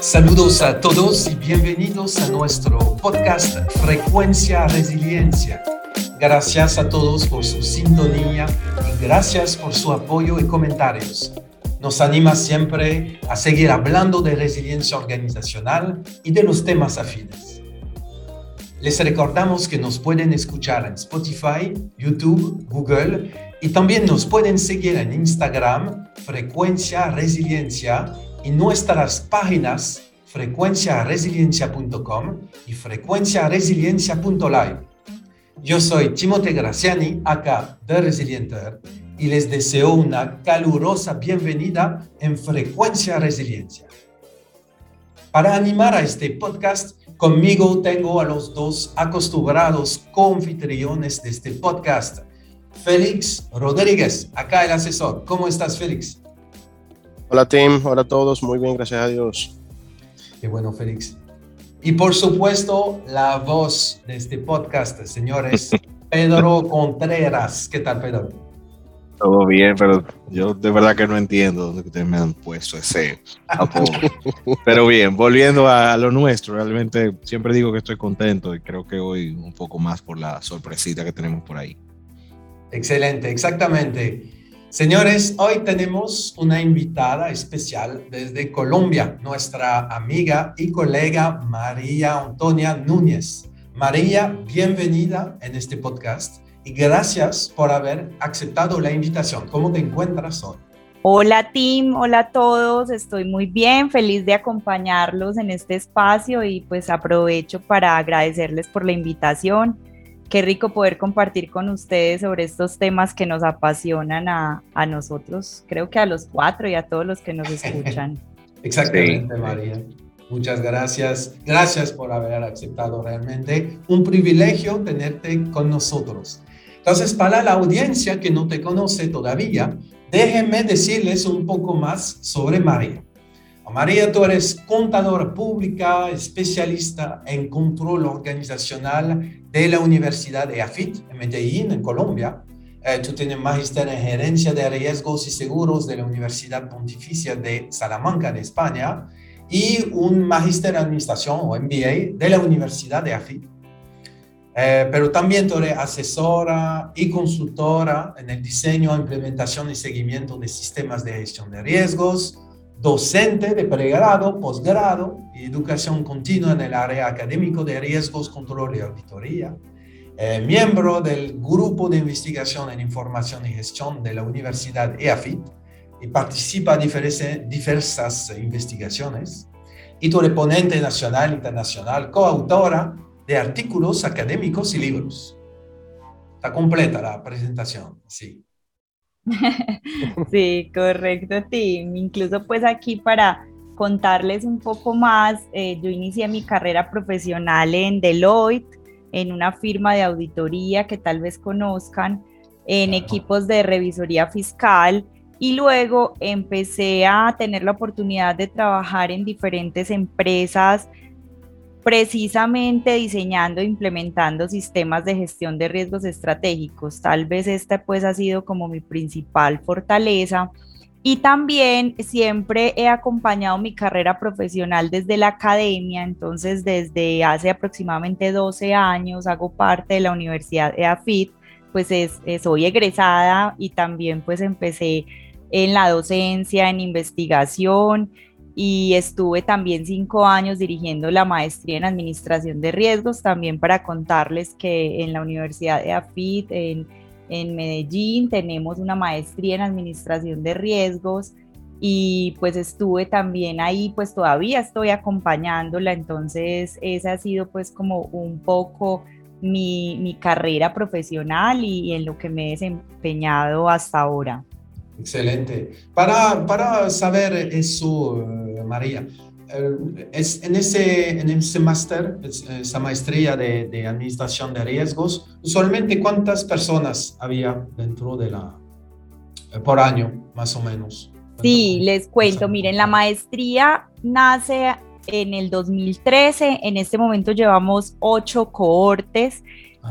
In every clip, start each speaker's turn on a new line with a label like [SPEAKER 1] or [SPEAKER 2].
[SPEAKER 1] Saludos a todos y bienvenidos a nuestro podcast Frecuencia Resiliencia. Gracias a todos por su sintonía gracias por su apoyo y comentarios. Nos anima siempre a seguir hablando de resiliencia organizacional y de los temas afines. Les recordamos que nos pueden escuchar en Spotify, YouTube, Google y también nos pueden seguir en Instagram, Frecuencia Resiliencia y nuestras páginas frecuenciaresiliencia.com y frecuenciaresiliencia.live. Yo soy Timote Graciani, acá de Resilienter, y les deseo una calurosa bienvenida en Frecuencia Resiliencia. Para animar a este podcast, conmigo tengo a los dos acostumbrados confitriones de este podcast. Félix Rodríguez, acá el asesor. ¿Cómo estás, Félix?
[SPEAKER 2] Hola, Tim. Hola a todos. Muy bien, gracias a Dios.
[SPEAKER 1] Qué bueno, Félix. Y por supuesto, la voz de este podcast, señores, Pedro Contreras. ¿Qué tal, Pedro?
[SPEAKER 3] Todo bien, pero yo de verdad que no entiendo dónde ustedes me han puesto ese apodo. pero bien, volviendo a lo nuestro, realmente siempre digo que estoy contento y creo que hoy un poco más por la sorpresita que tenemos por ahí.
[SPEAKER 1] Excelente, exactamente. Señores, hoy tenemos una invitada especial desde Colombia, nuestra amiga y colega María Antonia Núñez. María, bienvenida en este podcast y gracias por haber aceptado la invitación. ¿Cómo te encuentras hoy?
[SPEAKER 4] Hola Tim, hola a todos, estoy muy bien, feliz de acompañarlos en este espacio y pues aprovecho para agradecerles por la invitación qué rico poder compartir con ustedes sobre estos temas que nos apasionan a, a nosotros, creo que a los cuatro y a todos los que nos escuchan.
[SPEAKER 1] Exactamente, María. Muchas gracias. Gracias por haber aceptado realmente. Un privilegio tenerte con nosotros. Entonces, para la audiencia que no te conoce todavía, déjenme decirles un poco más sobre María. María, tú eres contadora pública, especialista en control organizacional de la Universidad de AFIT en Medellín, en Colombia. Eh, tú tienes en gerencia de riesgos y seguros de la Universidad Pontificia de Salamanca, de España, y un magíster en administración o MBA de la Universidad de AFIT. Eh, pero también tú eres asesora y consultora en el diseño, implementación y seguimiento de sistemas de gestión de riesgos, docente de pregrado, posgrado y educación continua en el área académico de riesgos, control y auditoría. Eh, miembro del Grupo de Investigación en Información y Gestión de la Universidad EAFIT y participa en diversas, investigaciones. Y tu ponente nacional e internacional, coautora de artículos académicos y libros. Está completa la presentación, sí.
[SPEAKER 4] sí, correcto, Tim. Incluso pues aquí para contarles un poco más, eh, yo inicié mi carrera profesional en Deloitte, en una firma de auditoría que tal vez conozcan, en equipos de revisoría fiscal y luego empecé a tener la oportunidad de trabajar en diferentes empresas precisamente diseñando e implementando sistemas de gestión de riesgos estratégicos. Tal vez esta pues ha sido como mi principal fortaleza. Y también siempre he acompañado mi carrera profesional desde la academia, entonces desde hace aproximadamente 12 años hago parte de la Universidad EAFIT, pues es, soy egresada y también pues empecé en la docencia, en investigación, y estuve también cinco años dirigiendo la maestría en administración de riesgos, también para contarles que en la Universidad de AFIT, en, Medellín, tenemos una maestría en administración de riesgos y pues estuve también ahí, pues todavía estoy acompañándola, entonces esa ha sido pues como un poco mi, mi carrera profesional y en lo que me he desempeñado hasta ahora.
[SPEAKER 1] Excelente. Para, para saber eso, eh, María, eh, es en ese, en ese máster, esa maestría de, de, administración de riesgos, usualmente cuántas personas había dentro de la, por año, más o menos.
[SPEAKER 4] Sí, les cuento, miren, la maestría nace en el 2013, en este momento llevamos ocho cohortes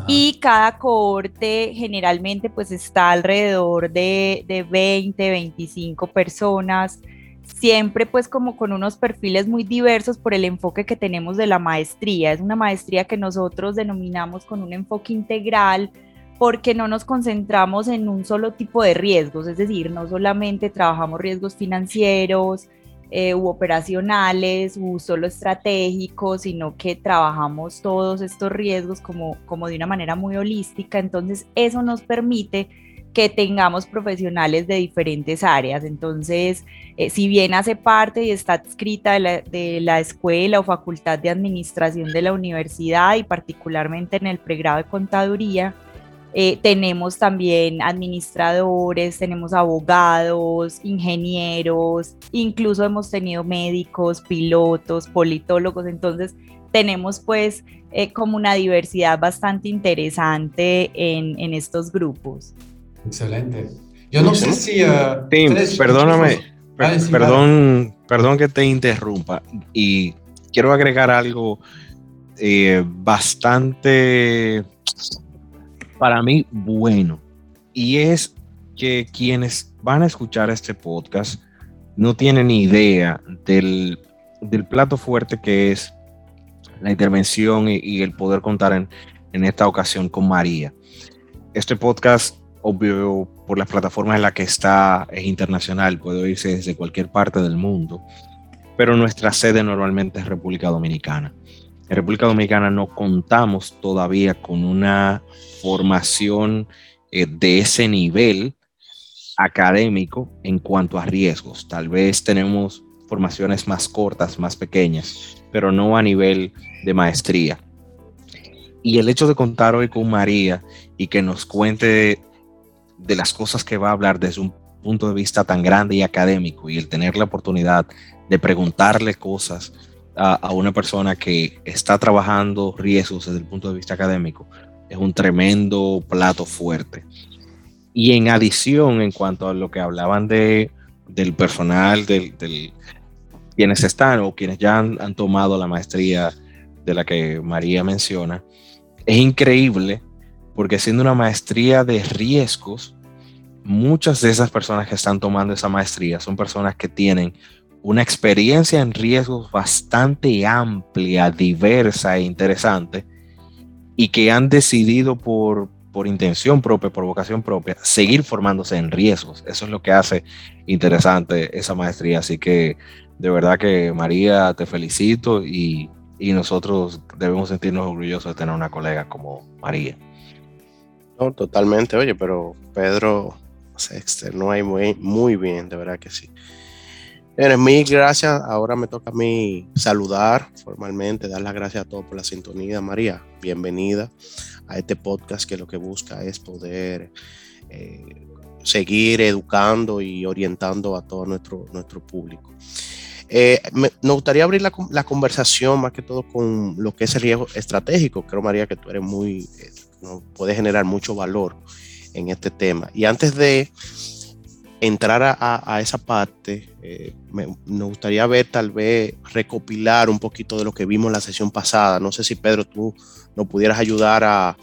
[SPEAKER 4] y cada cohorte generalmente pues está alrededor de, de 20, 25 personas, siempre pues como con unos perfiles muy diversos por el enfoque que tenemos de la maestría. Es una maestría que nosotros denominamos con un enfoque integral porque no nos concentramos en un solo tipo de riesgos, es decir, no solamente trabajamos riesgos financieros, eh, u operacionales, u solo estratégicos, sino que trabajamos todos estos riesgos como, como de una manera muy holística. Entonces, eso nos permite que tengamos profesionales de diferentes áreas. Entonces, eh, si bien hace parte y está adscrita de la, de la, escuela o facultad de administración de la universidad y particularmente en el pregrado de contaduría, eh, tenemos también administradores, tenemos abogados, ingenieros, incluso hemos tenido médicos, pilotos, politólogos, entonces tenemos pues eh, como una diversidad bastante interesante en, en estos grupos.
[SPEAKER 1] Excelente. Yo no sé si... Uh,
[SPEAKER 3] Tim, perdóname, perdón, perdón que te interrumpa y quiero agregar algo eh, bastante para mí bueno. Y es que quienes van a escuchar este podcast no tienen ni idea del, plato fuerte que es la intervención y, el poder contar en, en, esta ocasión con María. Este podcast, obvio, por las plataformas en las que está, es internacional, puede oírse desde cualquier parte del mundo, pero nuestra sede normalmente es República Dominicana. En República Dominicana no contamos todavía con una formación eh, de ese nivel académico en cuanto a riesgos. Tal vez tenemos formaciones más cortas, más pequeñas, pero no a nivel de maestría. Y el hecho de contar hoy con María y que nos cuente de las cosas que va a hablar desde un punto de vista tan grande y académico y el tener la oportunidad de preguntarle cosas a, una persona que está trabajando riesgos desde el punto de vista académico, es un tremendo plato fuerte. Y en adición, en cuanto a lo que hablaban de, del personal, del, quienes están o quienes ya han, tomado la maestría de la que María menciona, es increíble porque siendo una maestría de riesgos, muchas de esas personas que están tomando esa maestría son personas que tienen una experiencia en riesgos bastante amplia, diversa e interesante, y que han decidido por, por intención propia, por vocación propia, seguir formándose en riesgos. Eso es lo que hace interesante esa maestría. Así que de verdad que María, te felicito y, y nosotros debemos sentirnos orgullosos de tener una colega como María.
[SPEAKER 2] No, totalmente, oye, pero Pedro se externó ahí muy, muy bien, de verdad que sí. Bien, mil gracias. Ahora me toca a mí saludar formalmente, dar las gracias a todos por la sintonía. María, bienvenida a este podcast que lo que busca es poder eh, seguir educando y orientando a todo nuestro, nuestro público. Eh, me, gustaría abrir la, la, conversación más que todo con lo que es el riesgo estratégico. Creo, María, que tú eres muy, eh, puedes generar mucho valor en este tema. Y antes de entrar a, esa parte, eh, me, gustaría ver tal vez recopilar un poquito de lo que vimos en la sesión pasada. No sé si Pedro tú nos pudieras ayudar a,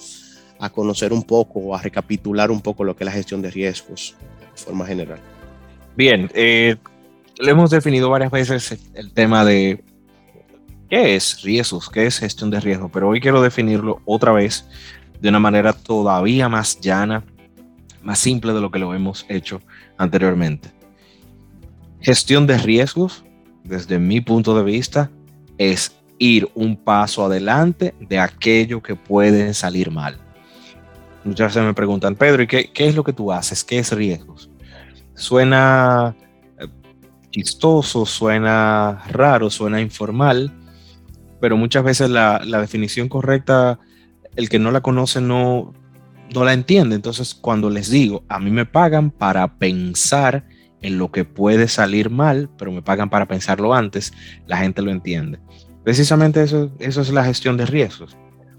[SPEAKER 2] conocer un poco o a recapitular un poco lo que es la gestión de riesgos de forma general.
[SPEAKER 3] Bien, eh, le hemos definido varias veces el tema de qué es riesgos, qué es gestión de riesgos, pero hoy quiero definirlo otra vez de una manera todavía más llana, más simple de lo que lo hemos hecho anteriormente. Gestión de riesgos, desde mi punto de vista, es ir un paso adelante de aquello que puede salir mal. Muchas veces me preguntan, Pedro, ¿y qué, es lo que tú haces? ¿Qué es riesgos? Suena eh, chistoso, suena raro, suena informal, pero muchas veces la, la definición correcta, el que no la conoce no, no la entiende. Entonces, cuando les digo, a mí me pagan para pensar en lo que puede salir mal, pero me pagan para pensarlo antes, la gente lo entiende. Precisamente eso, eso es la gestión de riesgos.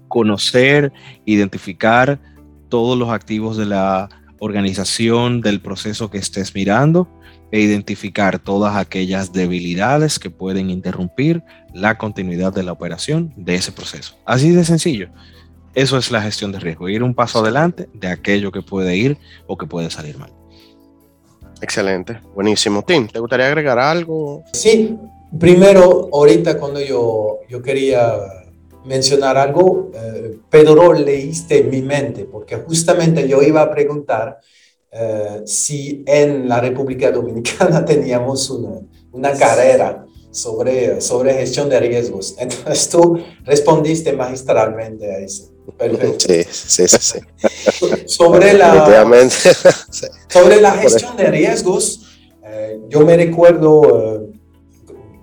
[SPEAKER 3] Conocer, identificar todos los activos de la organización del proceso que estés mirando e identificar todas aquellas debilidades que pueden interrumpir la continuidad de la operación de ese proceso. Así de sencillo. Eso es la gestión de riesgo, ir un paso adelante de aquello que puede ir o que puede salir mal.
[SPEAKER 2] Excelente, buenísimo. Tim, ¿te gustaría agregar algo?
[SPEAKER 1] Sí, primero, ahorita cuando yo, yo quería mencionar algo, eh, Pedro leíste mi mente, porque justamente yo iba a preguntar eh, si en la República Dominicana teníamos una, una carrera sobre, sobre gestión de riesgos. Entonces tú respondiste magistralmente a eso.
[SPEAKER 2] Perfecto. Sí, sí, sí.
[SPEAKER 1] sobre, la, sobre la gestión de riesgos, eh, yo me recuerdo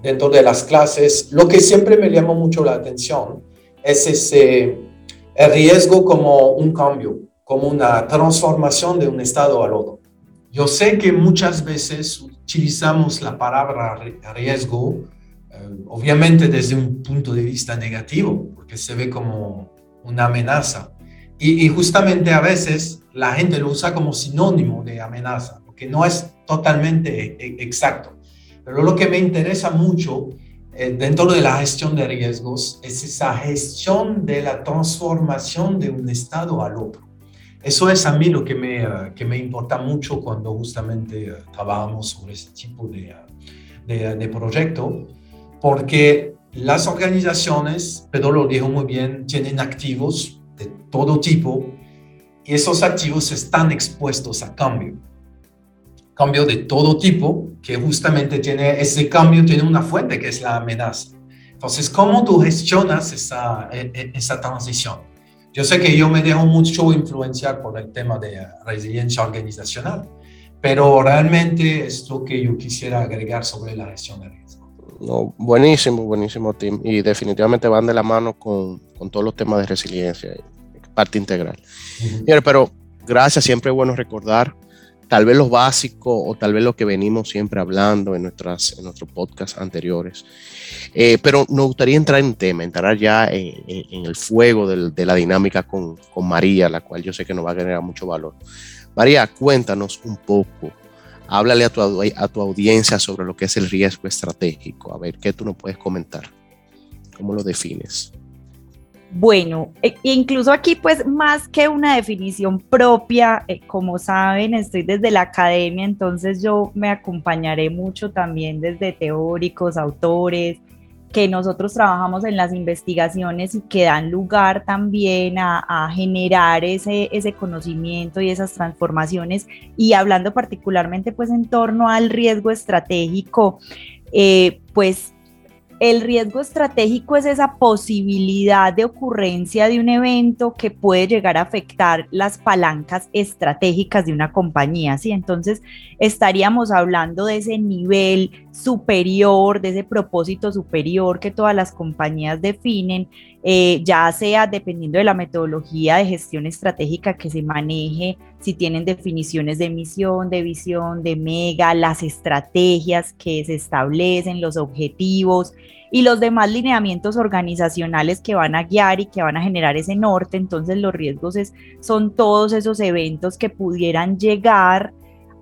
[SPEAKER 1] dentro de las clases, lo que siempre me llamó mucho la atención es ese el riesgo como un cambio, como una transformación de un estado al otro. Yo sé que muchas veces utilizamos la palabra riesgo, eh, obviamente desde un punto de vista negativo, porque se ve como una amenaza. Y, justamente a veces la gente lo usa como sinónimo de amenaza, porque no es totalmente e, exacto. Pero lo que me interesa mucho eh, dentro de la gestión de riesgos es esa gestión de la transformación de un estado al otro. Eso es a mí lo que me, que me importa mucho cuando justamente eh, trabajamos sobre este tipo de, de, de, proyecto, porque las organizaciones, Pedro lo dijo muy bien, tienen activos de todo tipo y esos activos están expuestos a cambio cambio de todo tipo, que justamente tiene ese cambio, tiene una fuente que es la amenaza. Entonces, ¿cómo tú gestionas esa, e, e, esa transición? Yo sé que yo me dejo mucho influenciar por el tema de resiliencia organizacional, pero realmente es lo que yo quisiera agregar sobre la gestión de.
[SPEAKER 2] No, buenísimo, buenísimo, Tim. Y definitivamente van de la mano con, con todos los temas de resiliencia, parte integral. pero gracias, siempre es bueno recordar tal vez lo básico o tal vez lo que venimos siempre hablando en, nuestras, en nuestros podcasts anteriores. Eh, pero nos gustaría entrar en tema, entrar ya en, el fuego de la dinámica con, con, María, la cual yo sé que nos va a generar mucho valor. María, cuéntanos un poco, háblale a tu, a tu audiencia sobre lo que es el riesgo estratégico. A ver, ¿qué tú nos puedes comentar? ¿Cómo lo defines?
[SPEAKER 4] Bueno, e, incluso aquí pues más que una definición propia, eh, como saben, estoy desde la academia, entonces yo me acompañaré mucho también desde teóricos, autores, que nosotros trabajamos en las investigaciones y que dan lugar también a, generar ese, ese conocimiento y esas transformaciones. Y hablando particularmente pues en torno al riesgo estratégico, eh, pues el riesgo estratégico es esa posibilidad de ocurrencia de un evento que puede llegar a afectar las palancas estratégicas de una compañía, ¿sí? Entonces, estaríamos hablando de ese nivel superior, de ese propósito superior que todas las compañías definen, eh, ya sea dependiendo de la metodología de gestión estratégica que se maneje, si tienen definiciones de misión, de visión, de mega, las estrategias que se establecen, los objetivos y los demás lineamientos organizacionales que van a guiar y que van a generar ese norte. Entonces los riesgos es, son todos esos eventos que pudieran llegar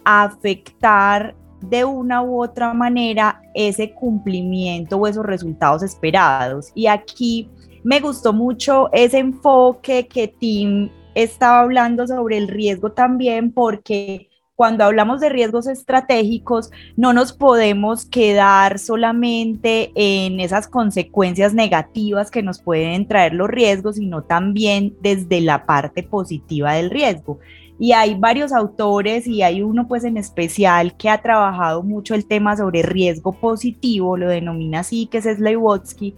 [SPEAKER 4] a afectar de una u otra manera ese cumplimiento o esos resultados esperados. Y aquí me gustó mucho ese enfoque que Tim estaba hablando sobre el riesgo también porque cuando hablamos de riesgos estratégicos, no nos podemos quedar solamente en esas consecuencias negativas que nos pueden traer los riesgos, sino también desde la parte positiva del riesgo. Y hay varios autores y hay uno pues en especial que ha trabajado mucho el tema sobre riesgo positivo, lo denomina así, que es Sleiwotsky,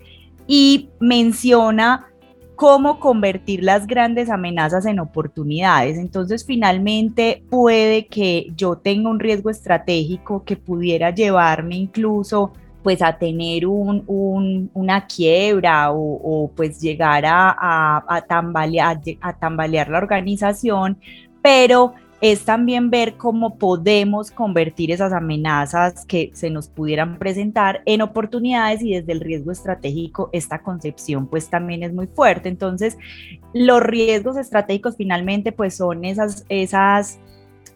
[SPEAKER 4] y menciona cómo convertir las grandes amenazas en oportunidades. Entonces, finalmente puede que yo tenga un riesgo estratégico que pudiera llevarme incluso pues a tener un, una quiebra o, pues llegar a, a, a, tambalear, a tambalear la organización, pero es también ver cómo podemos convertir esas amenazas que se nos pudieran presentar en oportunidades y desde el riesgo estratégico esta concepción pues también es muy fuerte. Entonces, los riesgos estratégicos finalmente pues son esas, esas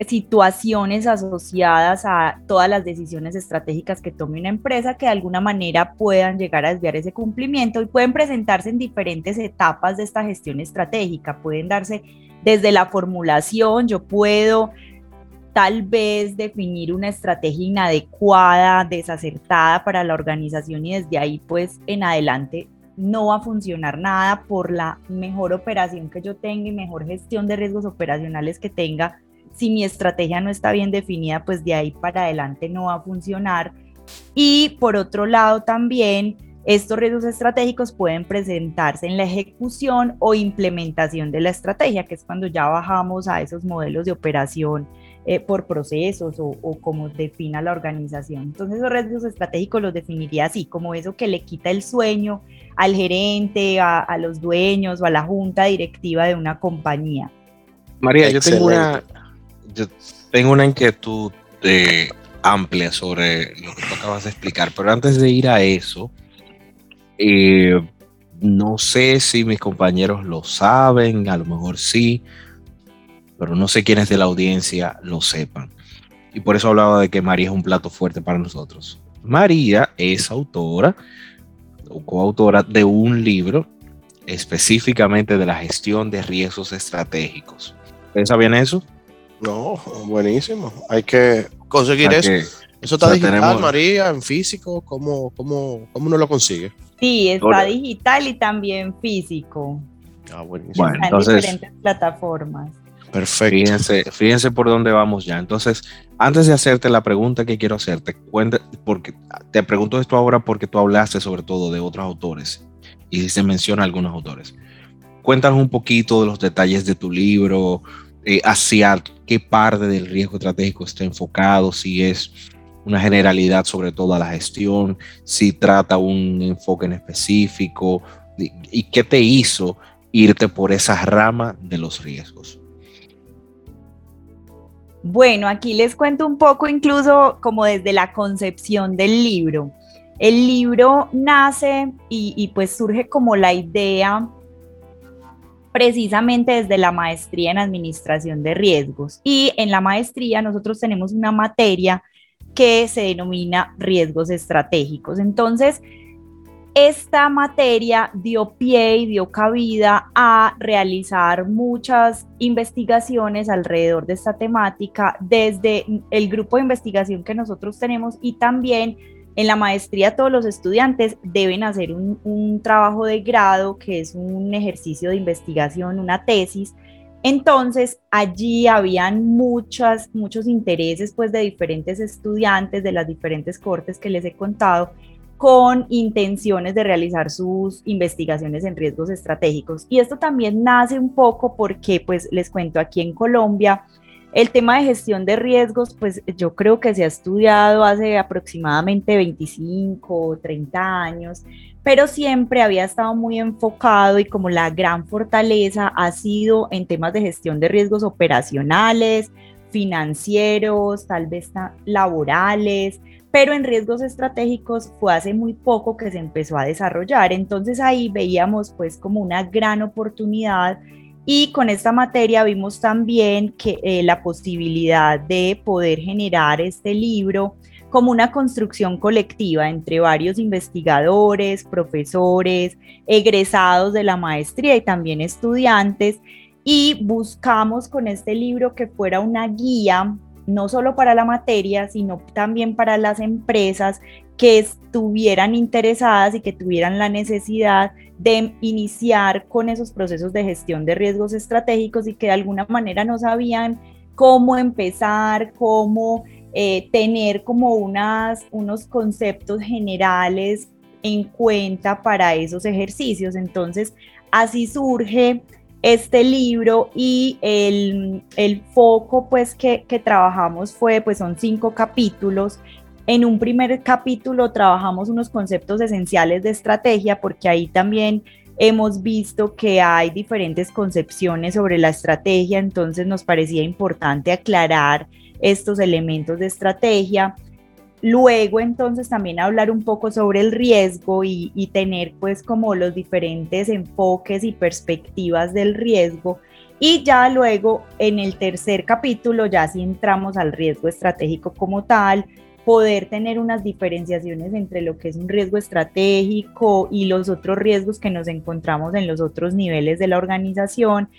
[SPEAKER 4] situaciones asociadas a todas las decisiones estratégicas que tome una empresa que de alguna manera puedan llegar a desviar ese cumplimiento y pueden presentarse en diferentes etapas de esta gestión estratégica. Pueden darse desde la formulación, yo puedo tal vez definir una estrategia inadecuada, desacertada para la organización y desde ahí pues en adelante no va a funcionar nada por la mejor operación que yo tenga y mejor gestión de riesgos operacionales que tenga. Si mi estrategia no está bien definida, pues de ahí para adelante no va a funcionar. Y por otro lado también, estos riesgos estratégicos pueden presentarse en la ejecución o implementación de la estrategia, que es cuando ya bajamos a esos modelos de operación eh, por procesos o, o, como defina la organización. Entonces esos riesgos estratégicos los definiría así, como eso que le quita el sueño al gerente, a, los dueños o a la junta directiva de una compañía.
[SPEAKER 3] María, yo tengo una, yo tengo una inquietud eh, amplia sobre lo que tú acabas de explicar, pero antes de ir a eso, eh, no sé si mis compañeros lo saben, a lo mejor sí, pero no sé quiénes de la audiencia lo sepan. Y por eso hablaba de que María es un plato fuerte para nosotros. María es autora o coautora de un libro específicamente de la gestión de riesgos estratégicos. ¿Ustedes sabían eso?
[SPEAKER 2] No, buenísimo. Hay que conseguir eso. ¿Eso está digital, María, en físico? ¿Cómo, cómo, cómo uno lo consigue?
[SPEAKER 4] Sí, está digital y también físico.
[SPEAKER 2] Ah, buenísimo.
[SPEAKER 4] Bueno, entonces, en diferentes plataformas.
[SPEAKER 3] Perfecto. Fíjense, fíjense por dónde vamos ya. Entonces, antes de hacerte la pregunta que quiero hacerte, cuenta, porque te pregunto esto ahora porque tú hablaste sobre todo de otros autores y se menciona algunos autores. Cuéntanos un poquito de los detalles de tu libro, eh, hacia qué parte del riesgo estratégico está enfocado, si es una generalidad sobre toda la gestión, si trata un enfoque en específico y qué te hizo irte por esa rama de los riesgos.
[SPEAKER 4] Bueno, aquí les cuento un poco incluso como desde la concepción del libro. El libro nace y, pues surge como la idea precisamente desde la maestría en administración de riesgos. Y en la maestría nosotros tenemos una materia que se denomina riesgos estratégicos. Entonces, esta materia dio pie y dio cabida a realizar muchas investigaciones alrededor de esta temática desde el grupo de investigación que nosotros tenemos y también en la maestría todos los estudiantes deben hacer un, trabajo de grado que es un ejercicio de investigación, una tesis. Entonces allí habían muchas, muchos intereses pues de diferentes estudiantes de las diferentes cortes que les he contado con intenciones de realizar sus investigaciones en riesgos estratégicos. Y esto también nace un poco porque, pues les cuento, aquí en Colombia, el tema de gestión de riesgos, pues yo creo que se ha estudiado hace aproximadamente 25 o 30 años, pero siempre había estado muy enfocado y como la gran fortaleza ha sido en temas de gestión de riesgos operacionales, financieros, tal vez laborales, pero en riesgos estratégicos fue hace muy poco que se empezó a desarrollar. Entonces ahí veíamos pues como una gran oportunidad y con esta materia vimos también que eh, la posibilidad de poder generar este libro como una construcción colectiva entre varios investigadores, profesores, egresados de la maestría y también estudiantes. Y buscamos con este libro que fuera una guía no solo para la materia, sino también para las empresas que estuvieran interesadas y que tuvieran la necesidad de iniciar con esos procesos de gestión de riesgos estratégicos y que de alguna manera no sabían cómo empezar, cómo eh, tener como unas, unos conceptos generales en cuenta para esos ejercicios. Entonces, así surge este libro y el, foco pues que, que, trabajamos fue pues son cinco capítulos. En un primer capítulo trabajamos unos conceptos esenciales de estrategia porque ahí también hemos visto que hay diferentes concepciones sobre la estrategia, entonces nos parecía importante aclarar estos elementos de estrategia. Luego entonces también hablar un poco sobre el riesgo y, y, tener pues como los diferentes enfoques y perspectivas del riesgo. Y ya luego en el tercer capítulo ya sí entramos al riesgo estratégico como tal, poder tener unas diferenciaciones entre lo que es un riesgo estratégico y los otros riesgos que nos encontramos en los otros niveles de la organización.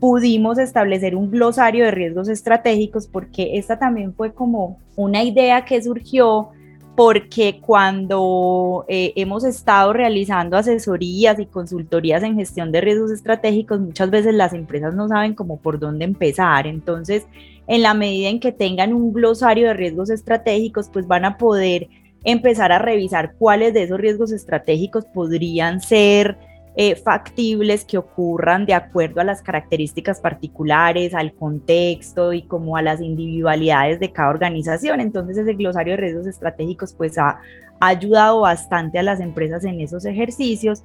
[SPEAKER 4] Pudimos establecer un glosario de riesgos estratégicos porque esta también fue como una idea que surgió porque cuando eh, hemos estado realizando asesorías y consultorías en gestión de riesgos estratégicos, muchas veces las empresas no saben cómo por dónde empezar. Entonces, en la medida en que tengan un glosario de riesgos estratégicos, pues van a poder empezar a revisar cuáles de esos riesgos estratégicos podrían ser eh, factibles que ocurran de acuerdo a las características particulares, al contexto y como a las individualidades de cada organización. Entonces ese glosario de riesgos estratégicos pues ha, ha ayudado bastante a las empresas en esos ejercicios.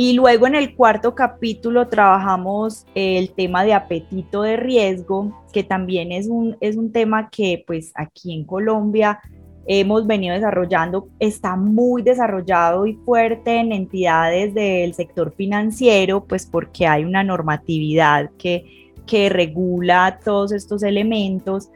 [SPEAKER 4] Y luego en el cuarto capítulo trabajamos el tema de apetito de riesgo, que también es un, es un tema que pues aquí en Colombia hemos venido desarrollando, está muy desarrollado y fuerte en entidades del sector financiero, pues porque hay una normatividad que, que regula todos estos elementos,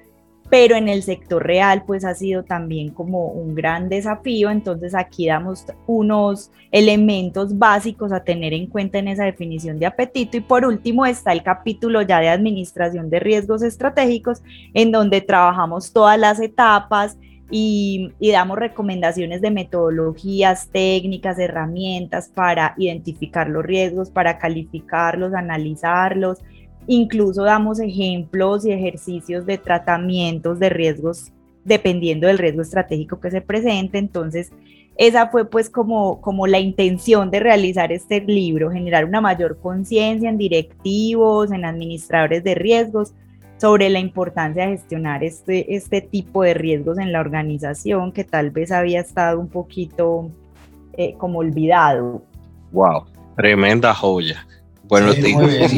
[SPEAKER 4] pero en el sector real pues ha sido también como un gran desafío, entonces aquí damos unos elementos básicos a tener en cuenta en esa definición de apetito y por último está el capítulo ya de administración de riesgos estratégicos en donde trabajamos todas las etapas, y, damos recomendaciones de metodologías, técnicas, herramientas para identificar los riesgos, para calificarlos, analizarlos. Incluso damos ejemplos y ejercicios de tratamientos de riesgos dependiendo del riesgo estratégico que se presente. Entonces, esa fue pues como, como la intención de realizar este libro, generar una mayor conciencia en directivos, en administradores de riesgos, sobre la importancia de gestionar este, este tipo de riesgos en la organización que tal vez había estado un poquito eh, como olvidado.
[SPEAKER 3] Wow, tremenda joya.
[SPEAKER 1] Bueno, sí, muy bien.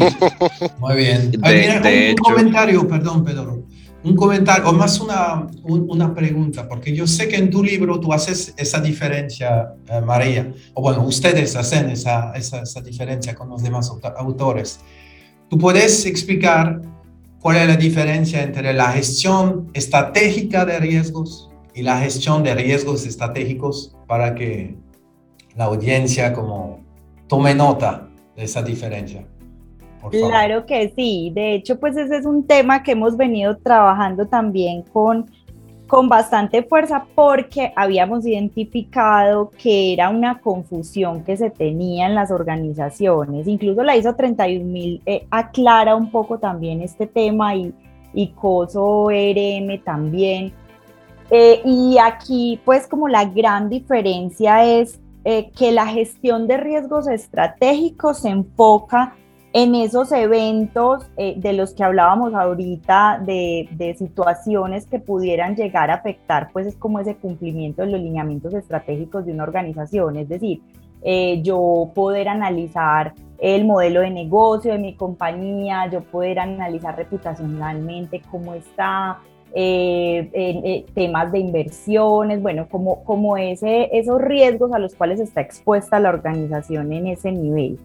[SPEAKER 1] Muy bien. un, comentario, perdón, Pedro. Un comentario, o más una, una pregunta, porque yo sé que en tu libro tú haces esa diferencia, eh, María, o bueno, ustedes hacen esa, esa, esa diferencia con los demás autores. ¿Tú puedes explicar ¿Cuál es la diferencia entre la gestión estratégica de riesgos y la gestión de riesgos estratégicos para que la audiencia como tome nota de esa diferencia?
[SPEAKER 4] Claro que sí, de hecho pues ese es un tema que hemos venido trabajando también con con bastante fuerza porque habíamos identificado que era una confusión que se tenía en las organizaciones. Incluso la ISO 31000 eh, aclara un poco también este tema y, y COSO RM también. Eh, y aquí pues como la gran diferencia es eh, que la gestión de riesgos estratégicos se enfoca en esos eventos eh, de los que hablábamos ahorita, de, situaciones que pudieran llegar a afectar, pues es como ese cumplimiento de los lineamientos estratégicos de una organización, es decir, eh, yo poder analizar el modelo de negocio de mi compañía, yo poder analizar reputacionalmente cómo está, eh, temas de inversiones, bueno, como, como esos riesgos a los cuales está expuesta la organización en ese nivel.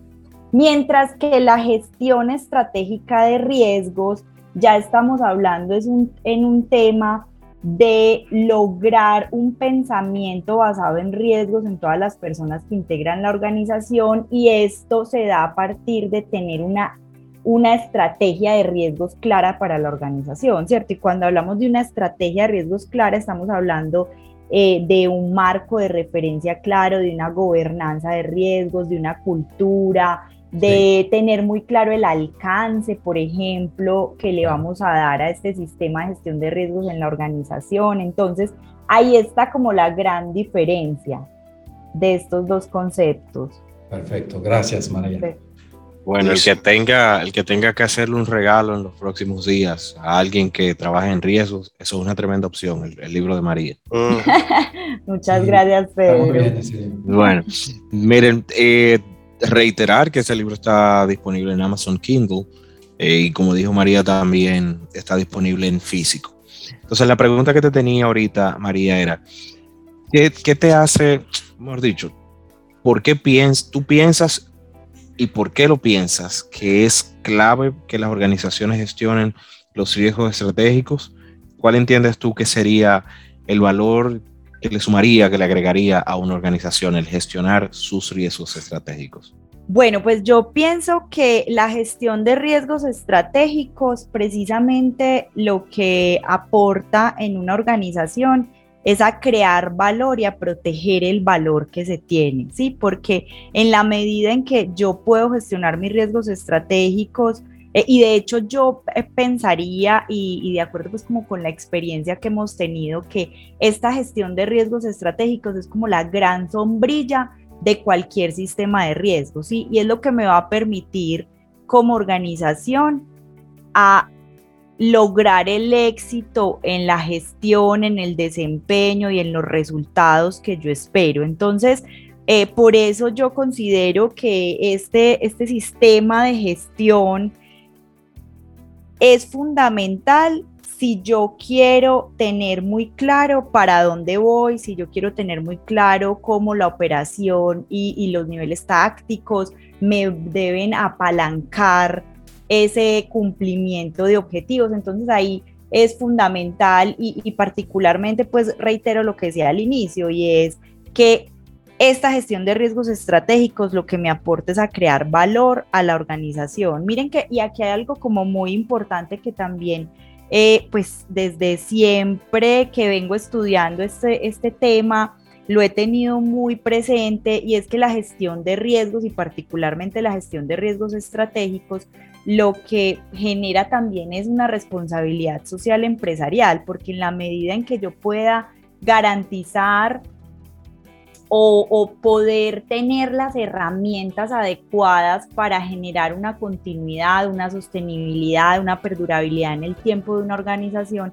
[SPEAKER 4] Mientras que la gestión estratégica de riesgos, ya estamos hablando es en un tema de lograr un pensamiento basado en riesgos en todas las personas que integran la organización y esto se da a partir de tener una, una estrategia de riesgos clara para la organización, ¿cierto? Y cuando hablamos de una estrategia de riesgos clara, estamos hablando eh, de un marco de referencia claro, de una gobernanza de riesgos, de una cultura, de tener muy claro el alcance, por ejemplo, que le vamos a dar a este sistema de gestión de riesgos en la organización. Entonces, ahí está como la gran diferencia de estos dos conceptos.
[SPEAKER 1] Perfecto, gracias María.
[SPEAKER 3] Bueno, el que tenga, el que tenga que hacerle un regalo en los próximos días a alguien que trabaje en riesgos, eso es una tremenda opción, el, libro de María.
[SPEAKER 4] Muchas gracias, Pedro.
[SPEAKER 3] Bueno, miren, eh, reiterar que ese libro está disponible en Amazon Kindle eh, y como dijo María también está disponible en físico. Entonces la pregunta que te tenía ahorita, María, era, ¿qué, te hace, mejor dicho, por qué piens, tú piensas y por qué lo piensas que es clave que las organizaciones gestionen los riesgos estratégicos? ¿Cuál entiendes tú que sería el valor que le sumaría, que le agregaría a una organización el gestionar sus riesgos estratégicos?
[SPEAKER 4] Bueno, pues yo pienso que la gestión de riesgos estratégicos, precisamente lo que aporta en una organización es a crear valor y a proteger el valor que se tiene, ¿sí? Porque en la medida en que yo puedo gestionar mis riesgos estratégicos, eh, y de hecho yo eh, pensaría, y, de acuerdo pues como con la experiencia que hemos tenido, que esta gestión de riesgos estratégicos es como la gran sombrilla de cualquier sistema de riesgos, ¿sí? Y es lo que me va a permitir como organización a lograr el éxito en la gestión, en el desempeño y en los resultados que yo espero. Entonces, eh, por eso yo considero que este, este sistema de gestión es fundamental si yo quiero tener muy claro para dónde voy, si yo quiero tener muy claro cómo la operación y, los niveles tácticos me deben apalancar ese cumplimiento de objetivos. Entonces ahí es fundamental y, particularmente pues reitero lo que decía al inicio y es que esta gestión de riesgos estratégicos lo que me aporta es a crear valor a la organización. Miren que y aquí hay algo como muy importante que también eh, pues desde siempre que vengo estudiando este, este tema, lo he tenido muy presente y es que la gestión de riesgos y particularmente la gestión de riesgos estratégicos lo que genera también es una responsabilidad social empresarial, porque en la medida en que yo pueda garantizar o, poder tener las herramientas adecuadas para generar una continuidad, una sostenibilidad, una perdurabilidad en el tiempo de una organización,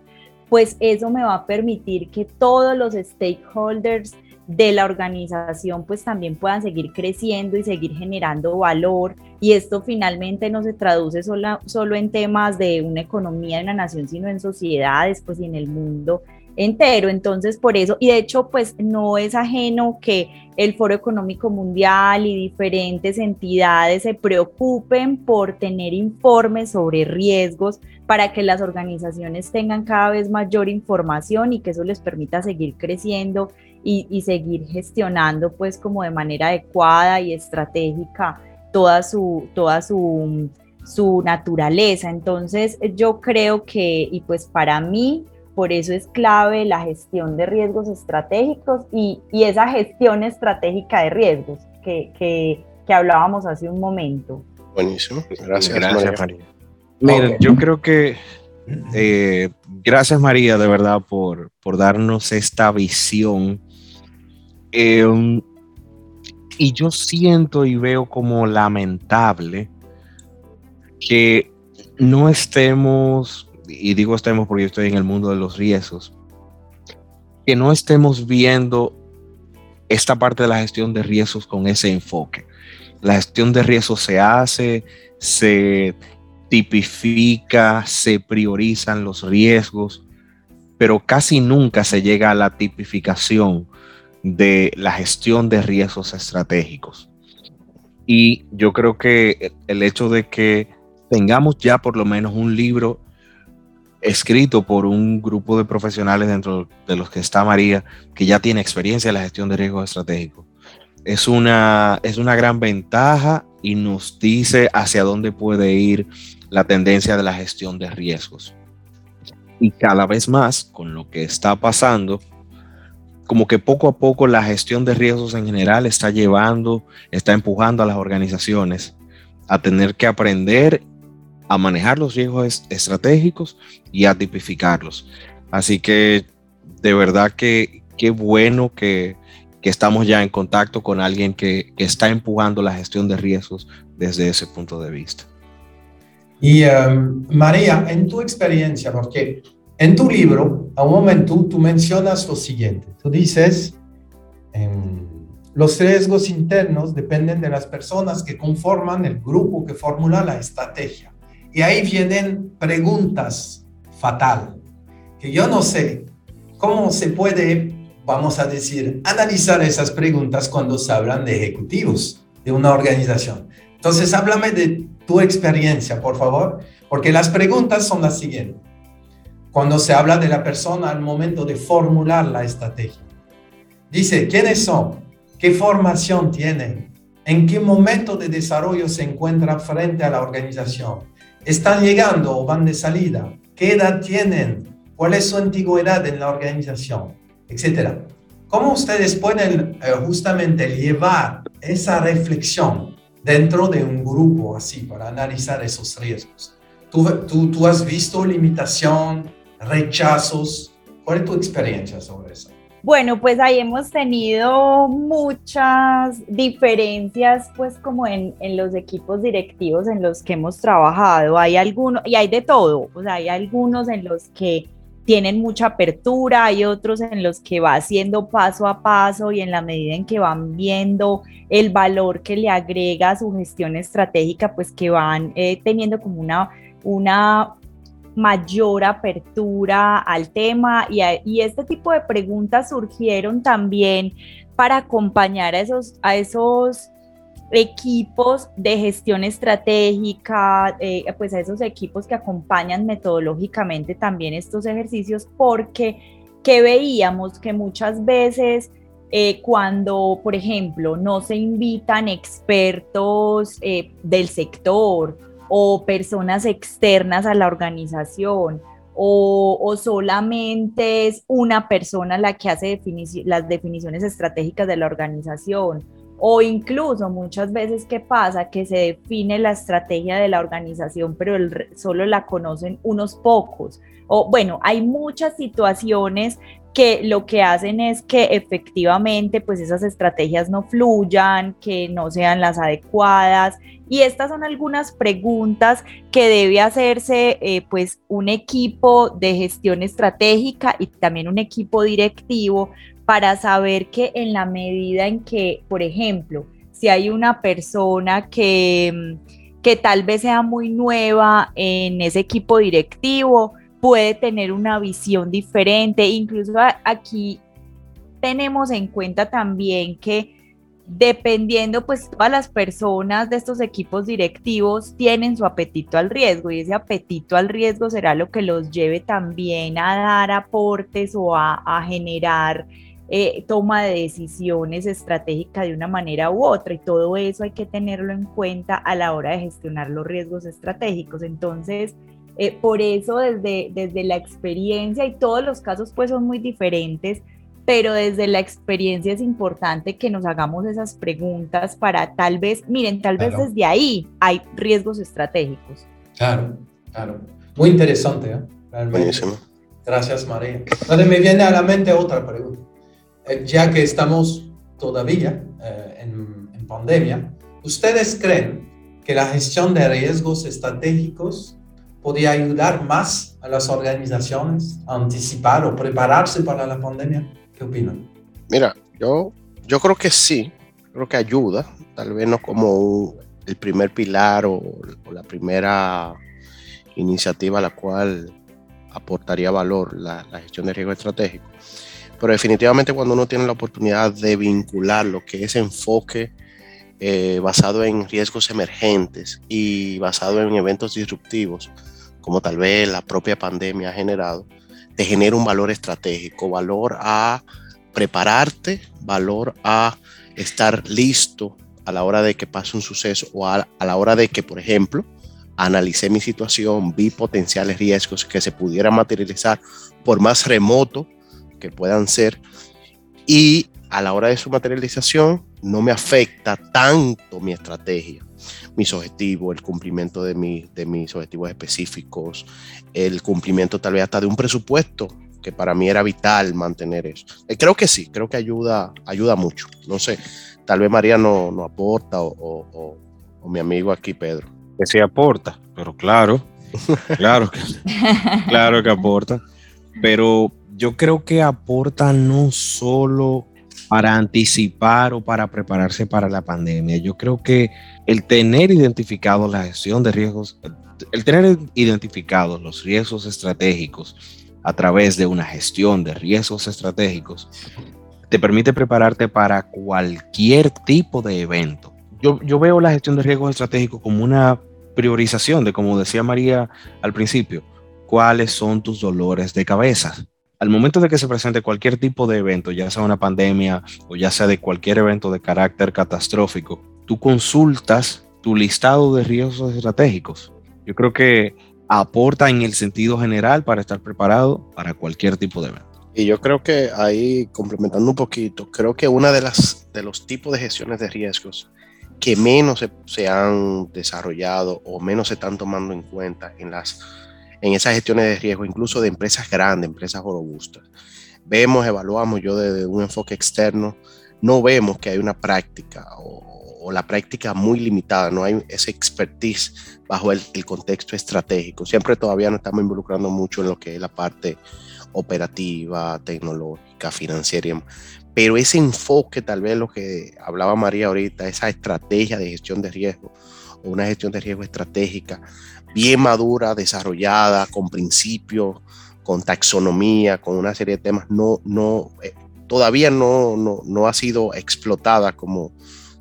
[SPEAKER 4] pues eso me va a permitir que todos los stakeholders de la organización pues también puedan seguir creciendo y seguir generando valor y esto finalmente no se traduce solo, solo en temas de una economía de una nación sino en sociedades pues y en el mundo entero. Entonces, por eso, y de hecho, pues no es ajeno que el Foro Económico Mundial y diferentes entidades se preocupen por tener informes sobre riesgos para que las organizaciones tengan cada vez mayor información y que eso les permita seguir creciendo y, seguir gestionando pues como de manera adecuada y estratégica toda su, toda su, su naturaleza. Entonces yo creo que, y pues para mí, por eso es clave la gestión de riesgos estratégicos y, esa gestión estratégica de riesgos que, hablábamos hace un momento.
[SPEAKER 2] Buenísimo, gracias,
[SPEAKER 3] gracias María. Miren, yo creo que eh, gracias María de verdad por, por darnos esta visión. Em, y yo siento y veo como lamentable que no estemos y digo estemos porque yo estoy en el mundo de los riesgos, que no estemos viendo esta parte de la gestión de riesgos con ese enfoque. La gestión de riesgos se hace, se tipifica, se priorizan los riesgos, pero casi nunca se llega a la tipificación de la gestión de riesgos estratégicos. Y yo creo que el hecho de que tengamos ya por lo menos un libro escrito por un grupo de profesionales dentro de los que está María, que ya tiene experiencia en la gestión de riesgos estratégicos. Es una, es una gran ventaja y nos dice hacia dónde puede ir la tendencia de la gestión de riesgos. Y cada vez más, con lo que está pasando, como que poco a poco la gestión de riesgos en general está llevando, está empujando a las organizaciones a tener que aprender a manejar los riesgos estratégicos y a tipificarlos. Así que de verdad que qué bueno que, estamos ya en contacto con alguien que, está empujando la gestión de riesgos desde ese punto de vista.
[SPEAKER 1] Y um, María, en tu experiencia, porque en tu libro, a un momento, tú mencionas lo siguiente, tú dices, em, los riesgos internos dependen de las personas que conforman el grupo que formula la estrategia. Y ahí vienen preguntas fatal, que yo no sé cómo se puede, vamos a decir, analizar esas preguntas cuando se hablan de ejecutivos de una organización. Entonces, háblame de tu experiencia, por favor, porque las preguntas son las siguientes. Cuando se habla de la persona al momento de formular la estrategia, dice, ¿quiénes son? ¿Qué formación tienen? ¿En qué momento de desarrollo se encuentran frente a la organización? ¿Están llegando o van de salida? ¿Qué edad tienen? ¿Cuál es su antigüedad en la organización? Etcétera. ¿Cómo ustedes pueden eh, justamente llevar esa reflexión dentro de un grupo así para analizar esos riesgos? ¿Tú, tú, tú has visto limitación, rechazos? ¿Cuál es tu experiencia sobre eso?
[SPEAKER 4] Bueno, pues ahí hemos tenido muchas diferencias, pues como en, en, los equipos directivos en los que hemos trabajado. Hay algunos, y hay de todo, o sea, hay algunos en los que tienen mucha apertura, hay otros en los que va haciendo paso a paso y en la medida en que van viendo el valor que le agrega su gestión estratégica, pues que van eh, teniendo como una, una mayor apertura al tema y, este tipo de preguntas surgieron también para acompañar a esos, a esos equipos de gestión estratégica, eh, pues a esos equipos que acompañan metodológicamente también estos ejercicios, porque que veíamos que muchas veces eh, cuando, por ejemplo, no se invitan expertos eh, del sector o personas externas a la organización, o, o, solamente es una persona la que hace las definiciones estratégicas de la organización, o incluso muchas veces qué pasa que se define la estrategia de la organización, pero el, solo la conocen unos pocos. O bueno, hay muchas situaciones que lo que hacen es que efectivamente pues esas estrategias no fluyan, que no sean las adecuadas. Y estas son algunas preguntas que debe hacerse eh, pues un equipo de gestión estratégica y también un equipo directivo para saber que en la medida en que, por ejemplo, si hay una persona que, que tal vez sea muy nueva en ese equipo directivo, puede tener una visión diferente. Incluso aquí tenemos en cuenta también que dependiendo, pues todas las personas de estos equipos directivos tienen su apetito al riesgo y ese apetito al riesgo será lo que los lleve también a dar aportes o a, a generar eh, toma de decisiones estratégicas de una manera u otra y todo eso hay que tenerlo en cuenta a la hora de gestionar los riesgos estratégicos. Entonces, eh, por eso desde, desde la experiencia y todos los casos pues son muy diferentes, pero desde la experiencia es importante que nos hagamos esas preguntas para tal vez, miren, tal vez desde ahí hay riesgos estratégicos.
[SPEAKER 1] Claro, claro. Muy interesante, ¿eh? Gracias, María. Entonces me viene a la mente otra pregunta. Eh, ya que estamos todavía eh, en, en pandemia, ¿ustedes creen que la gestión de riesgos estratégicos podría ayudar más a las organizaciones a anticipar o prepararse para la pandemia? ¿Qué opinan?
[SPEAKER 2] Mira, yo, yo creo que sí, creo que ayuda, tal vez no como el primer pilar o, la primera iniciativa a la cual aportaría valor la, la gestión de riesgo estratégico, pero definitivamente cuando uno tiene la oportunidad de vincular lo que es enfoque eh, basado en riesgos emergentes y basado en eventos disruptivos, como tal vez la propia pandemia ha generado, te genera un valor estratégico, valor a prepararte, valor a estar listo a la hora de que pase un suceso o a, a la hora de que, por ejemplo, analicé mi situación, vi potenciales riesgos que se pudieran materializar por más remoto que puedan ser y a la hora de su materialización no me afecta tanto mi estrategia, mis objetivos, el cumplimiento de, mi, de mis objetivos específicos, el cumplimiento tal vez hasta de un presupuesto que para mí era vital mantener eso. Eh, creo que sí, creo que ayuda, ayuda mucho. No sé, tal vez María no, no aporta o, o, mi amigo aquí, Pedro.
[SPEAKER 3] Que sí aporta, pero claro, claro que, claro que aporta. Pero yo creo que aporta no solo para anticipar o para prepararse para la pandemia. Yo creo que el tener identificado la gestión de riesgos, el tener identificados los riesgos estratégicos a través de una gestión de riesgos estratégicos, te permite prepararte para cualquier tipo de evento, yo, yo veo la gestión de riesgos estratégicos como una priorización de, como decía María al principio, cuáles son tus dolores de cabeza. Al momento de que se presente cualquier tipo de evento, ya sea una pandemia o ya sea de cualquier evento de carácter catastrófico, tú consultas tu listado de riesgos estratégicos. Yo creo que aporta en el sentido general para estar preparado para cualquier tipo de evento.
[SPEAKER 2] Y yo creo que ahí, complementando un poquito, creo que una de las de los tipos de gestiones de riesgos que menos se, han desarrollado o menos se están tomando en cuenta en, las, en esas gestiones de riesgo, incluso de empresas grandes, empresas robustas. Vemos, evaluamos, yo desde un enfoque externo, no vemos que hay una práctica o, la práctica muy limitada, no hay ese expertise bajo el, el, contexto estratégico. Siempre todavía nos estamos involucrando mucho en lo que es la parte operativa, tecnológica, financiera, pero ese enfoque, tal vez lo que hablaba María ahorita, esa estrategia de gestión de riesgo, o una gestión de riesgo estratégica, bien madura, desarrollada, con principios, con taxonomía, con una serie de temas, no, no, eh, todavía no, no, no, ha sido explotada como,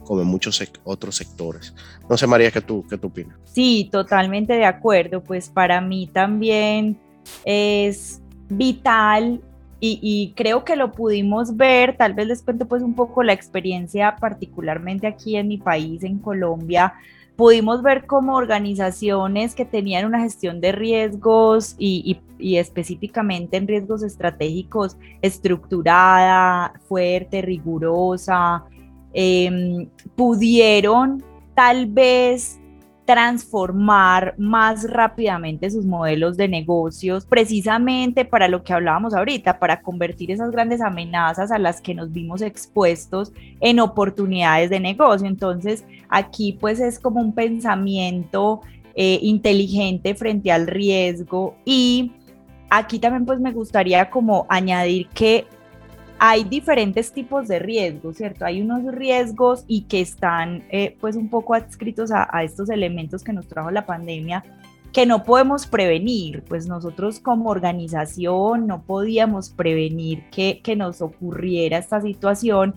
[SPEAKER 2] como en muchos otros sectores. No sé, María, ¿qué tú, qué tú opinas?
[SPEAKER 4] Sí, totalmente de acuerdo. Pues para mí también es vital y, creo que lo pudimos ver, tal vez les cuento pues un poco la experiencia particularmente aquí en mi país, en Colombia, pudimos ver cómo organizaciones que tenían una gestión de riesgos y, específicamente en riesgos estratégicos estructurada, fuerte, rigurosa, em, pudieron tal vez transformar más rápidamente sus modelos de negocios, precisamente para lo que hablábamos ahorita, para convertir esas grandes amenazas a las que nos vimos expuestos en oportunidades de negocio. Entonces, aquí pues es como un pensamiento eh, inteligente frente al riesgo y aquí también pues me gustaría como añadir que hay diferentes tipos de riesgos, ¿cierto? Hay unos riesgos y que están eh, pues un poco adscritos a, estos elementos que nos trajo la pandemia que no podemos prevenir, pues nosotros como organización no podíamos prevenir que, que nos ocurriera esta situación,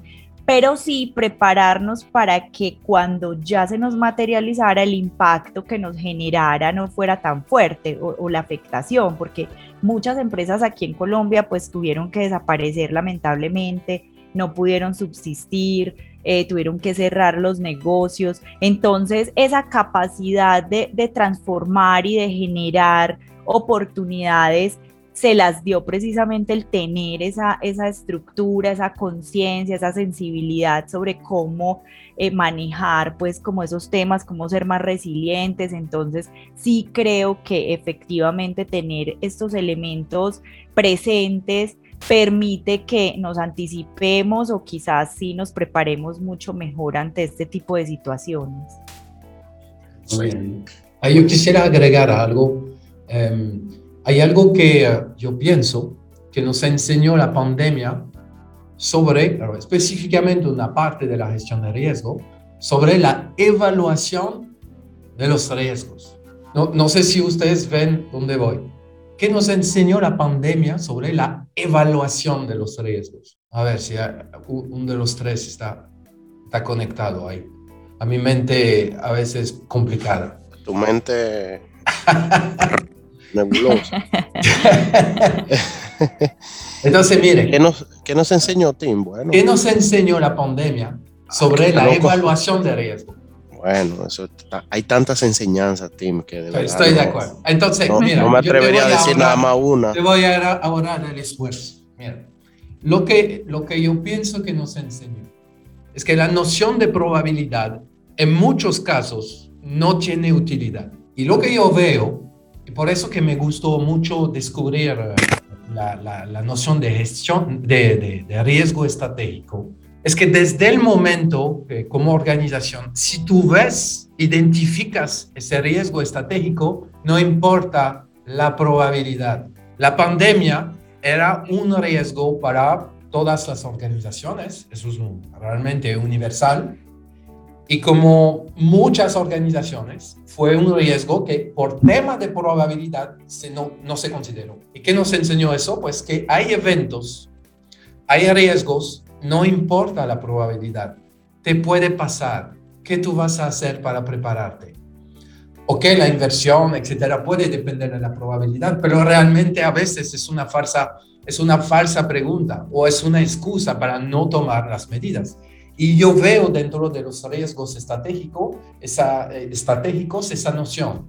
[SPEAKER 4] pero sí prepararnos para que cuando ya se nos materializara el impacto que nos generara no fuera tan fuerte o, la afectación, porque Muchas empresas aquí en Colombia pues tuvieron que desaparecer lamentablemente, no pudieron subsistir, eh, tuvieron que cerrar los negocios. Entonces esa capacidad de, transformar y de generar oportunidades se las dio precisamente el tener esa, esa estructura, esa conciencia, esa sensibilidad sobre cómo eh, manejar pues como esos temas, cómo ser más resilientes. Entonces sí creo que efectivamente tener estos elementos presentes permite que nos anticipemos o quizás sí nos preparemos mucho mejor ante este tipo de situaciones.
[SPEAKER 1] Ahí yo quisiera agregar algo. Em, hay algo que eh, yo pienso que nos enseñó la pandemia sobre, específicamente una parte de la gestión de riesgo, sobre la evaluación de los riesgos. No, no sé si ustedes ven dónde voy. ¿Qué nos enseñó la pandemia sobre la evaluación de los riesgos? A ver si uno de los tres está, está conectado ahí. A mi mente a veces complicada.
[SPEAKER 2] Tu mente nebulosa.
[SPEAKER 1] Entonces, mire.
[SPEAKER 2] ¿Qué nos, qué nos enseñó Tim?
[SPEAKER 1] Bueno. ¿Qué nos enseñó la pandemia sobre la evaluación de riesgo?
[SPEAKER 2] Bueno, eso hay tantas enseñanzas, Tim, que
[SPEAKER 1] de Estoy de acuerdo. Entonces,
[SPEAKER 2] no,
[SPEAKER 1] mira.
[SPEAKER 2] No me atrevería a decir nada más una.
[SPEAKER 1] Te voy a ahorrar el esfuerzo. Mira, lo que, lo que yo pienso que nos enseñó es que la noción de probabilidad en muchos casos no tiene utilidad. Y lo que yo veo, y por eso que me gustó mucho descubrir la, noción de gestión, de, riesgo estratégico, es que desde el momento como organización, si tú ves, identificas ese riesgo estratégico, no importa la probabilidad. La pandemia era un riesgo para todas las organizaciones, eso es realmente universal, y como muchas organizaciones, fue un riesgo que por tema de probabilidad se no, no se consideró. ¿Y qué nos enseñó eso? Pues que hay eventos, hay riesgos, no importa la probabilidad. Te puede pasar ¿qué tú vas a hacer para prepararte? Ok, la inversión, etcétera, puede depender de la probabilidad, pero realmente a veces es una falsa, es una falsa pregunta o es una excusa para no tomar las medidas. Y yo veo dentro de los riesgos estratégicos esa, eh, estratégicos esa noción,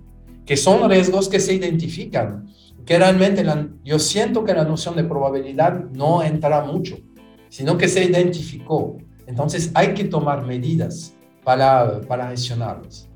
[SPEAKER 1] que son riesgos que se identifican, que realmente yo siento que la noción de probabilidad no entra mucho, sino que se identificó. Entonces hay que tomar medidas para, para gestionarlos.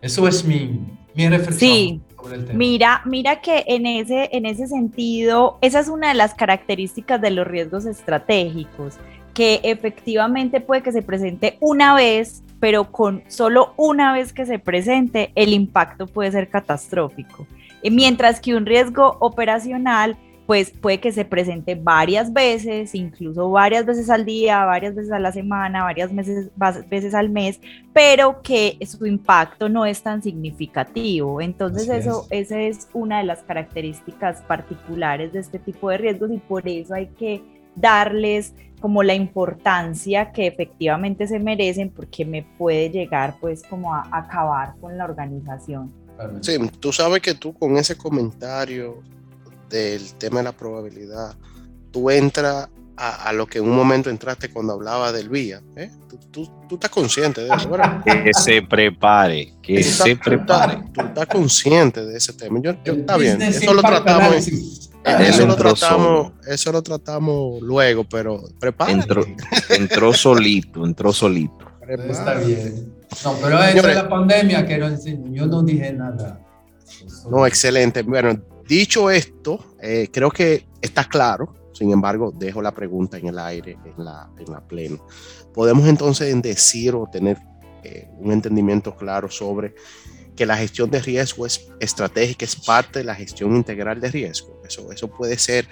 [SPEAKER 1] Eso es mi, mi reflexión.
[SPEAKER 4] Sí. Sobre el tema. Mira, mira que en ese, en ese sentido, esa es una de las características de los riesgos estratégicos, que efectivamente puede que se presente una vez, pero con solo una vez que se presente, el impacto puede ser catastrófico. Mientras que un riesgo operacional pues puede que se presente varias veces, incluso varias veces al día, varias veces a la semana, varias veces, veces al mes, pero que su impacto no es tan significativo. Entonces eso, esa es una de las características particulares de este tipo de riesgos y por eso hay que darles como la importancia que efectivamente se merecen porque me puede llegar pues como a acabar con la organización.
[SPEAKER 2] Sí, tú sabes que tú con ese comentario del tema de la probabilidad, tú entras a, lo que en un momento entraste cuando hablaba del vía. ¿eh? Tú, tú, estás consciente de eso, ¿verdad?
[SPEAKER 3] Que se prepare, que se prepare.
[SPEAKER 2] Tú, estás consciente de ese tema. Yo, está bien, eso lo tratamos. Eso lo, tratamos, eso lo tratamos luego, pero prepárate.
[SPEAKER 3] Entró, entró solito, entró solito.
[SPEAKER 1] Está bien. No, pero es la pandemia que no, yo no dije nada.
[SPEAKER 2] No, excelente. Bueno, Dicho esto, eh, creo que está claro, sin embargo, dejo la pregunta en el aire, en la, en la plena. ¿Podemos entonces decir o tener eh, un entendimiento claro sobre que la gestión de riesgo es estratégica, es parte de la gestión integral de riesgo? Eso, eso puede ser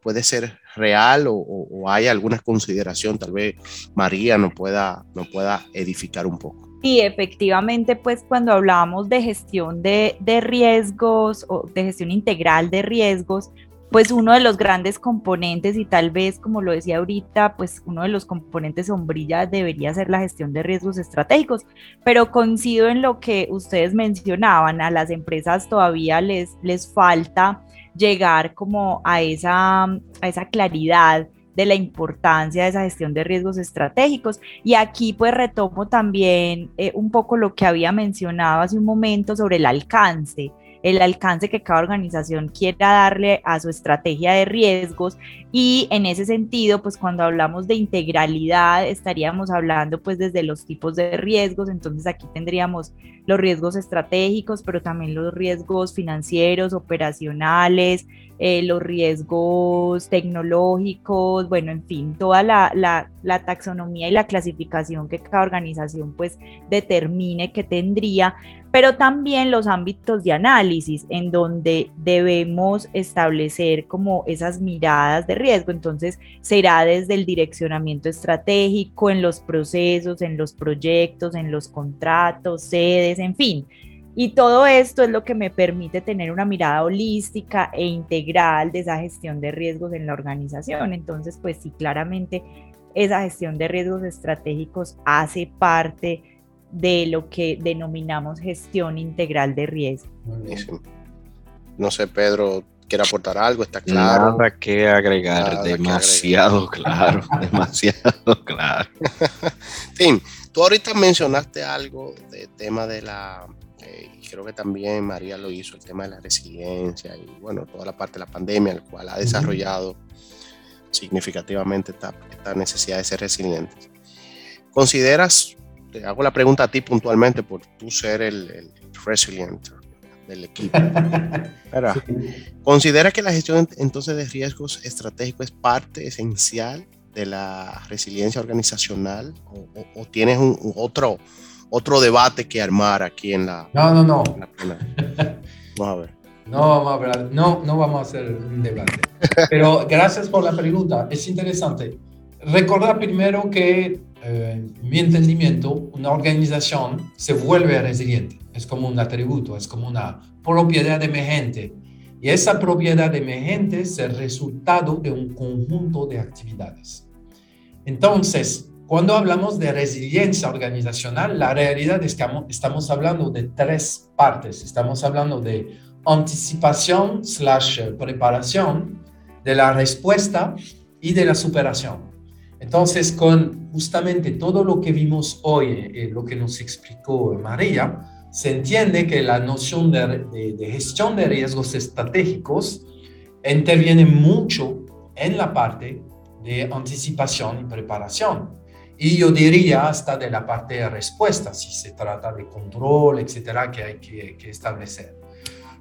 [SPEAKER 2] puede ser real o, o, hay alguna consideración, tal vez María nos pueda, nos pueda edificar un poco.
[SPEAKER 4] Y efectivamente, pues cuando hablábamos de gestión de, de, riesgos o de gestión integral de riesgos, pues uno de los grandes componentes y tal vez, como lo decía ahorita, pues uno de los componentes sombrilla debería ser la gestión de riesgos estratégicos, pero coincido en lo que ustedes mencionaban, a las empresas todavía les, les falta llegar como a esa, a esa claridad de la importancia de esa gestión de riesgos estratégicos. Y aquí pues retomo también eh, un poco lo que había mencionado hace un momento sobre el alcance el alcance que cada organización quiera darle a su estrategia de riesgos. Y en ese sentido, pues cuando hablamos de integralidad estaríamos hablando pues desde los tipos de riesgos, entonces aquí tendríamos los riesgos estratégicos, pero también los riesgos financieros, operacionales, eh, los riesgos tecnológicos, bueno, en fin, toda la, la, la, taxonomía y la clasificación que cada organización pues determine que tendría, pero también los ámbitos de análisis en donde debemos establecer como esas miradas de riesgo. Entonces, será desde el direccionamiento estratégico, en los procesos, en los proyectos, en los contratos, sedes, en fin. Y todo esto es lo que me permite tener una mirada holística e integral de esa gestión de riesgos en la organización. Entonces, pues sí, claramente esa gestión de riesgos estratégicos hace parte de lo que denominamos gestión integral de riesgo.
[SPEAKER 2] No sé, Pedro, quiere aportar algo, está claro.
[SPEAKER 3] Nada que agregar, demasiado claro, demasiado claro.
[SPEAKER 2] Tim, tú ahorita mencionaste algo del tema de la, eh, y creo que también María lo hizo, el tema de la resiliencia y bueno, toda la parte de la pandemia, el cual ha desarrollado significativamente esta, esta necesidad de ser resilientes. ¿Consideras, te hago la pregunta a ti puntualmente por tú ser el, el resilient, del equipo. ¿Considera que la gestión entonces de riesgos estratégicos es parte esencial de la resiliencia organizacional o, tienes un, otro, otro debate que armar aquí en la...
[SPEAKER 1] No, no, no.
[SPEAKER 2] vamos a ver.
[SPEAKER 1] No vamos a ver, no, no vamos a hacer un debate. Pero gracias por la pregunta, es interesante. Recordar primero que, eh, mi entendimiento, una organización se vuelve resiliente es como un atributo, es como una propiedad emergente. Y esa propiedad emergente es el resultado de un conjunto de actividades. Entonces, cuando hablamos de resiliencia organizacional, la realidad es que estamos hablando de tres partes. Estamos hablando de anticipación slash preparación, de la respuesta y de la superación. Entonces, con justamente todo lo que vimos hoy, eh, lo que nos explicó María, se entiende que la noción de, gestión de riesgos estratégicos interviene mucho en la parte de anticipación y preparación. Y yo diría hasta de la parte de respuesta, si se trata de control, etcétera, que hay que establecer.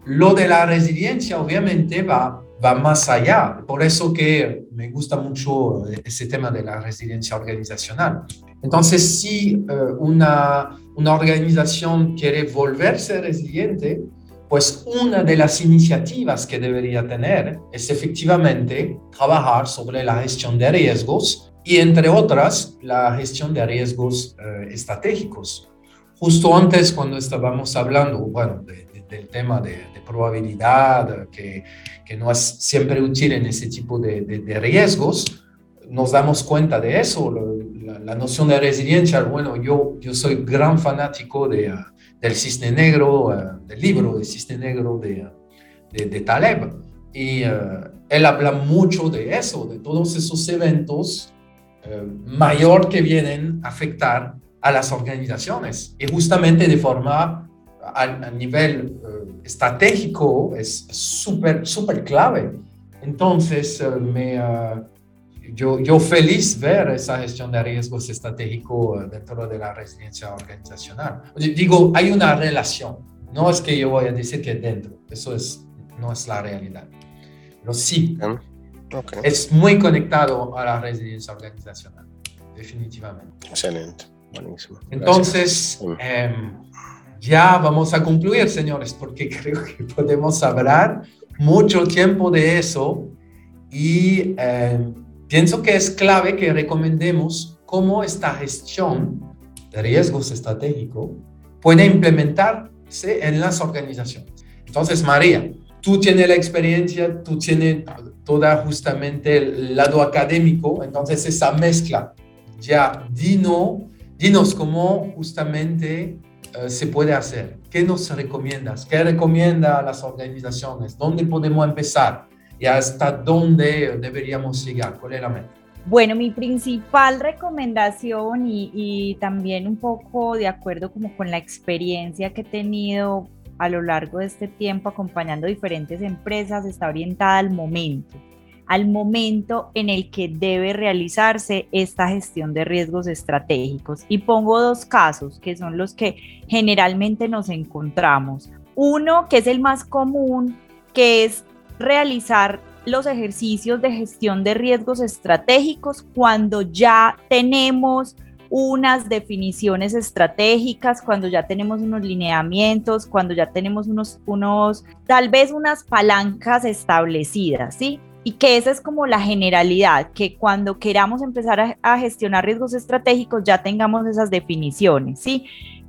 [SPEAKER 1] Lo de la resiliencia obviamente va, va más allá, por eso que me gusta mucho ese tema de la resiliencia organizacional. Entonces, si eh, una, una organización quiere volverse resiliente, pues una de las iniciativas que debería tener es efectivamente trabajar sobre la gestión de riesgos y entre otras la gestión de riesgos eh, estratégicos. Justo antes cuando estábamos hablando, bueno, del tema de, probabilidad, que, que, no es siempre útil en ese tipo de, de riesgos, nos damos cuenta de eso, la, la, noción de resiliencia. Bueno, yo, yo soy gran fanático de del cisne negro, eh, del libro del cisne negro de, de, Taleb. Y eh, él habla mucho de eso, de todos esos eventos eh, mayor que vienen a afectar a las organizaciones. Y justamente de forma a, nivel estratégico es súper, súper clave. Entonces, me, yo, yo feliz ver esa gestión de riesgos estratégico dentro de la residencia organizacional. Digo, hay una relación. No es que yo voy a decir que dentro. Eso es, no es la realidad. Pero sí, es muy conectado a la residencia organizacional. Definitivamente.
[SPEAKER 2] Excelente. Buenísimo.
[SPEAKER 1] Entonces, em, ya vamos a concluir, señores, porque creo que podemos hablar mucho tiempo de eso y eh, Pienso que es clave que recomendemos cómo esta gestión de riesgos estratégicos puede implementarse en las organizaciones. Entonces, María, tú tienes la experiencia, tú tienes toda justamente el lado académico, entonces esa mezcla, ya, dinos, dinos cómo justamente eh, se puede hacer. ¿Qué nos recomiendas? ¿Qué recomienda a las organizaciones? ¿Dónde podemos empezar? y hasta dónde deberíamos llegar? ¿Cuál es?
[SPEAKER 4] Bueno, mi principal recomendación y, también un poco de acuerdo como con la experiencia que he tenido a lo largo de este tiempo acompañando diferentes empresas está orientada al momento, al momento en el que debe realizarse esta gestión de riesgos estratégicos. Y pongo dos casos que son los que generalmente nos encontramos. Uno que es el más común, que es realizar los ejercicios de gestión de riesgos estratégicos cuando ya tenemos unas definiciones estratégicas, cuando ya tenemos unos lineamientos, cuando ya tenemos unos, unos, tal vez unas palancas establecidas, ¿sí? Y que esa es como la generalidad, que cuando queramos empezar a, gestionar riesgos estratégicos ya tengamos esas definiciones, ¿sí?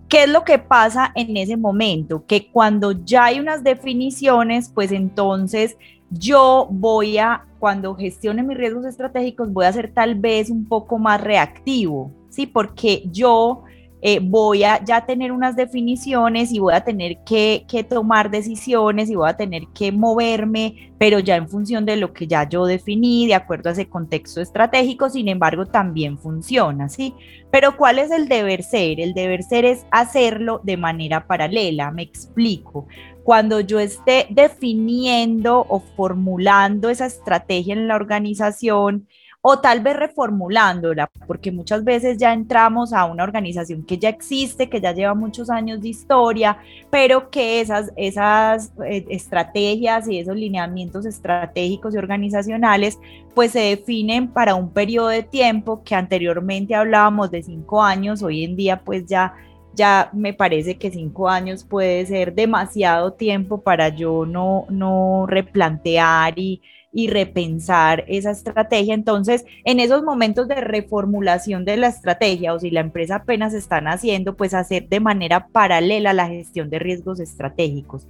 [SPEAKER 4] ¿Qué es lo que pasa en ese momento? Que cuando ya hay unas definiciones, pues entonces yo voy a, cuando gestione mis riesgos estratégicos, voy a ser tal vez un poco más reactivo, ¿sí? Porque yo eh, voy a ya tener unas definiciones y voy a tener que, que, tomar decisiones y voy a tener que moverme, pero ya en función de lo que ya yo definí, de acuerdo a ese contexto estratégico, sin embargo, también funciona, ¿sí? Pero ¿cuál es el deber ser? El deber ser es hacerlo de manera paralela, me explico. Cuando yo esté definiendo o formulando esa estrategia en la organización, o tal vez reformulándola, porque muchas veces ya entramos a una organización que ya existe, que ya lleva muchos años de historia, pero que esas, esas eh, estrategias y esos lineamientos estratégicos y organizacionales pues se definen para un periodo de tiempo que anteriormente hablábamos de cinco años, hoy en día pues ya ya me parece que cinco años puede ser demasiado tiempo para yo no, no replantear y, y repensar esa estrategia. Entonces, en esos momentos de reformulación de la estrategia o si la empresa apenas están haciendo, pues hacer de manera paralela la gestión de riesgos estratégicos.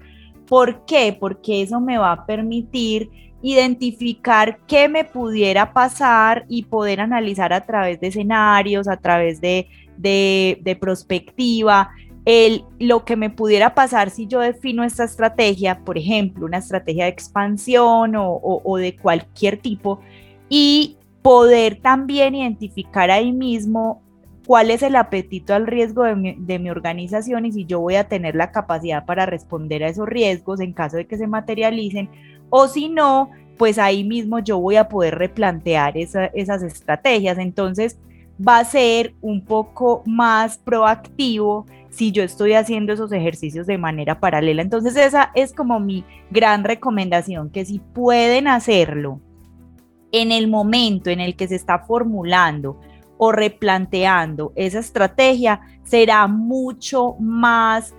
[SPEAKER 4] ¿Por qué? Porque eso me va a permitir identificar qué me pudiera pasar y poder analizar a través de escenarios, a través de, de, de perspectiva, el, lo que me pudiera pasar si yo defino esta estrategia, por ejemplo, una estrategia de expansión o, de cualquier tipo, y poder también identificar ahí mismo cuál es el apetito al riesgo de mi, de mi, organización y si yo voy a tener la capacidad para responder a esos riesgos en caso de que se materialicen o si no, pues ahí mismo yo voy a poder replantear esas estrategias. Entonces va a ser un poco más proactivo si yo estoy haciendo esos ejercicios de manera paralela. Entonces esa es como mi gran recomendación, que si pueden hacerlo en el momento en el que se está formulando o replanteando esa estrategia, será mucho más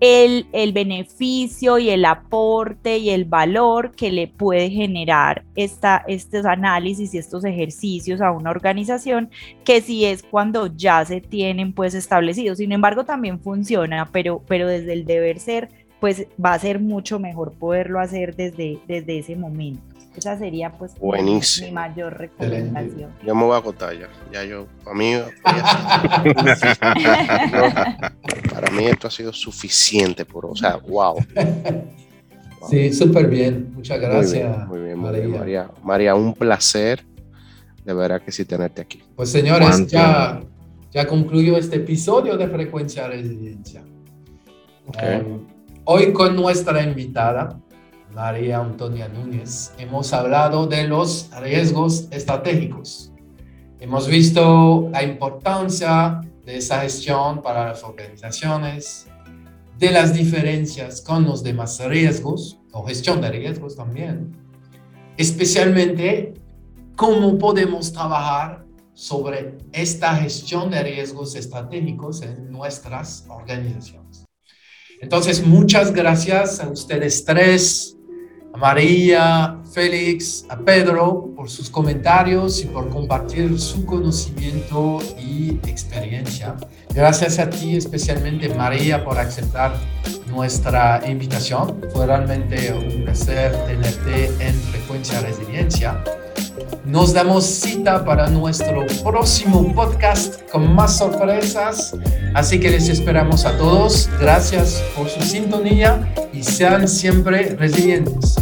[SPEAKER 4] el, el, beneficio y el aporte y el valor que le puede generar esta, estos análisis y estos ejercicios a una organización que si es cuando ya se tienen pues establecidos. Sin embargo, también funciona, pero, pero desde el deber ser, pues va a ser mucho mejor poderlo hacer desde, desde ese momento. Esa sería pues mi mayor recomendación.
[SPEAKER 2] Yo me voy a acotar ya. Ya yo, para mí, para mí esto ha sido suficiente, por, o sea, wow.
[SPEAKER 1] Sí, súper bien. Muchas gracias.
[SPEAKER 2] Muy bien, muy bien María. María. María. un placer. De verdad que sí tenerte aquí.
[SPEAKER 1] Pues señores, ya, ya concluyó este episodio de Frecuencia Resiliencia. Okay. Um, hoy con nuestra invitada, María Antonia Núñez, hemos hablado de los riesgos estratégicos. Hemos visto la importancia de esa gestión para las organizaciones, de las diferencias con los demás riesgos o gestión de riesgos también, especialmente cómo podemos trabajar sobre esta gestión de riesgos estratégicos en nuestras organizaciones. Entonces, muchas gracias a ustedes tres a María, Félix, a Pedro por sus comentarios y por compartir su conocimiento y experiencia. Gracias a ti especialmente María por aceptar nuestra invitación. Fue realmente un placer tenerte en Frecuencia Resiliencia. Nos damos cita para nuestro próximo podcast con más sorpresas. Así que les esperamos a todos. Gracias por su sintonía y sean siempre resilientes.